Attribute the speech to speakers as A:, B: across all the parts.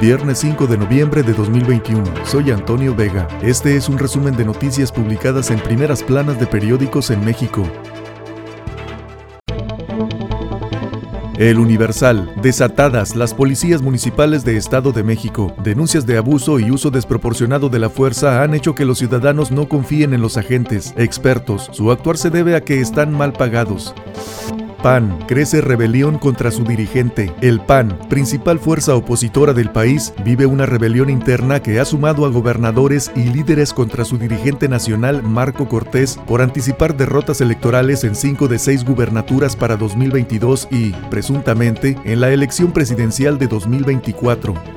A: Viernes 5 de noviembre de 2021. Soy Antonio Vega. Este es un resumen de noticias publicadas en primeras planas de periódicos en México. El Universal. Desatadas las policías municipales de Estado de México. Denuncias de abuso y uso desproporcionado de la fuerza han hecho que los ciudadanos no confíen en los agentes, expertos. Su actuar se debe a que están mal pagados. PAN crece rebelión contra su dirigente. El PAN, principal fuerza opositora del país, vive una rebelión interna que ha sumado a gobernadores y líderes contra su dirigente nacional Marco Cortés por anticipar derrotas electorales en cinco de seis gubernaturas para 2022 y, presuntamente, en la elección presidencial de 2024.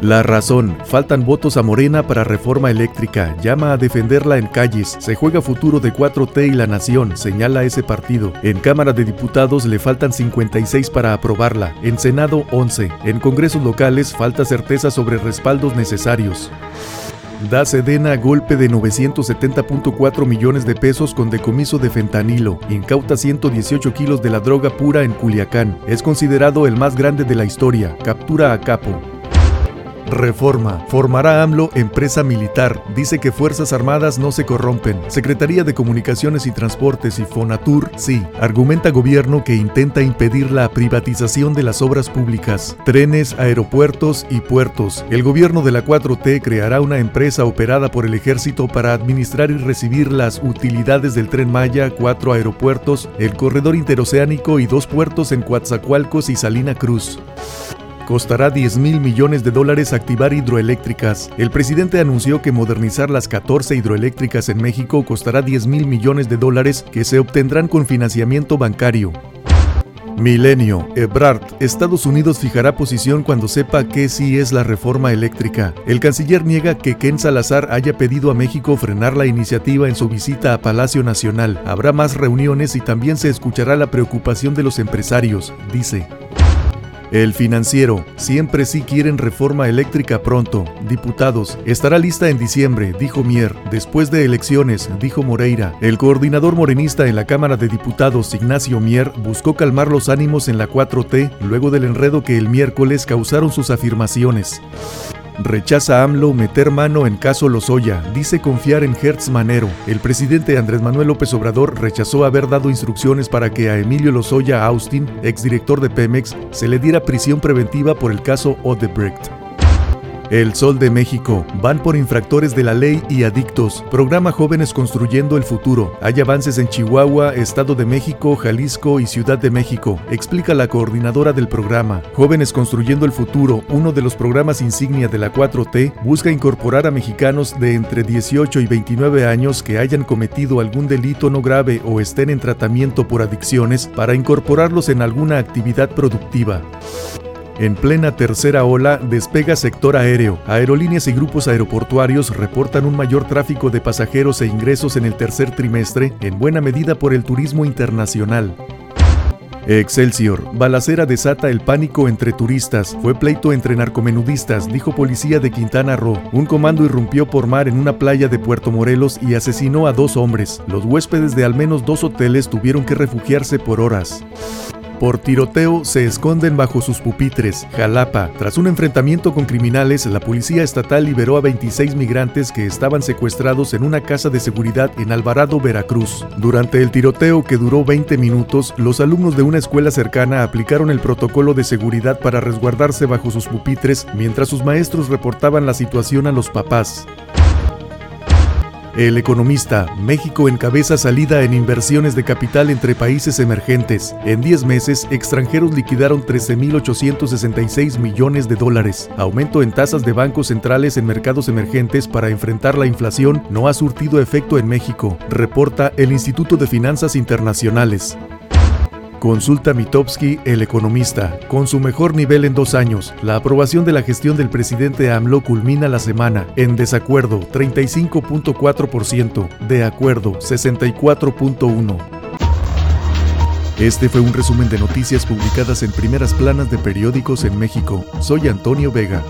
A: La razón, faltan votos a Morena para reforma eléctrica, llama a defenderla en calles, se juega futuro de 4T y la nación, señala ese partido. En Cámara de Diputados le faltan 56 para aprobarla, en Senado 11, en congresos locales falta certeza sobre respaldos necesarios. Da Sedena golpe de 970.4 millones de pesos con decomiso de fentanilo. Incauta 118 kilos de la droga pura en Culiacán. Es considerado el más grande de la historia. Captura a capo. Reforma. Formará AMLO empresa militar. Dice que Fuerzas Armadas no se corrompen. Secretaría de Comunicaciones y Transportes y Fonatur, sí. Argumenta gobierno que intenta impedir la privatización de las obras públicas. Trenes, aeropuertos y puertos. El gobierno de la 4T creará una empresa operada por el ejército para administrar y recibir las utilidades del tren Maya, cuatro aeropuertos, el corredor interoceánico y dos puertos en Coatzacoalcos y Salina Cruz. Costará 10 mil millones de dólares activar hidroeléctricas. El presidente anunció que modernizar las 14 hidroeléctricas en México costará 10 mil millones de dólares que se obtendrán con financiamiento bancario. Milenio, Ebrard, Estados Unidos fijará posición cuando sepa que sí es la reforma eléctrica. El canciller niega que Ken Salazar haya pedido a México frenar la iniciativa en su visita a Palacio Nacional. Habrá más reuniones y también se escuchará la preocupación de los empresarios, dice. El financiero, siempre sí quieren reforma eléctrica pronto. Diputados, estará lista en diciembre, dijo Mier. Después de elecciones, dijo Moreira. El coordinador morenista en la Cámara de Diputados, Ignacio Mier, buscó calmar los ánimos en la 4T luego del enredo que el miércoles causaron sus afirmaciones. Rechaza AMLO meter mano en caso Lozoya. Dice confiar en Hertz Manero. El presidente Andrés Manuel López Obrador rechazó haber dado instrucciones para que a Emilio Lozoya Austin, exdirector de Pemex, se le diera prisión preventiva por el caso Odebrecht. El Sol de México. Van por infractores de la ley y adictos. Programa Jóvenes Construyendo el Futuro. Hay avances en Chihuahua, Estado de México, Jalisco y Ciudad de México. Explica la coordinadora del programa. Jóvenes Construyendo el Futuro, uno de los programas insignia de la 4T, busca incorporar a mexicanos de entre 18 y 29 años que hayan cometido algún delito no grave o estén en tratamiento por adicciones para incorporarlos en alguna actividad productiva. En plena tercera ola, despega sector aéreo. Aerolíneas y grupos aeroportuarios reportan un mayor tráfico de pasajeros e ingresos en el tercer trimestre, en buena medida por el turismo internacional. Excelsior. Balacera desata el pánico entre turistas. Fue pleito entre narcomenudistas, dijo policía de Quintana Roo. Un comando irrumpió por mar en una playa de Puerto Morelos y asesinó a dos hombres. Los huéspedes de al menos dos hoteles tuvieron que refugiarse por horas. Por tiroteo se esconden bajo sus pupitres. Jalapa. Tras un enfrentamiento con criminales, la policía estatal liberó a 26 migrantes que estaban secuestrados en una casa de seguridad en Alvarado, Veracruz. Durante el tiroteo que duró 20 minutos, los alumnos de una escuela cercana aplicaron el protocolo de seguridad para resguardarse bajo sus pupitres mientras sus maestros reportaban la situación a los papás. El economista, México encabeza salida en inversiones de capital entre países emergentes. En 10 meses, extranjeros liquidaron 13.866 millones de dólares. Aumento en tasas de bancos centrales en mercados emergentes para enfrentar la inflación no ha surtido efecto en México, reporta el Instituto de Finanzas Internacionales. Consulta Mitowski, el economista. Con su mejor nivel en dos años, la aprobación de la gestión del presidente AMLO culmina la semana. En desacuerdo, 35.4%. De acuerdo, 64.1%. Este fue un resumen de noticias publicadas en primeras planas de periódicos en México. Soy Antonio Vega.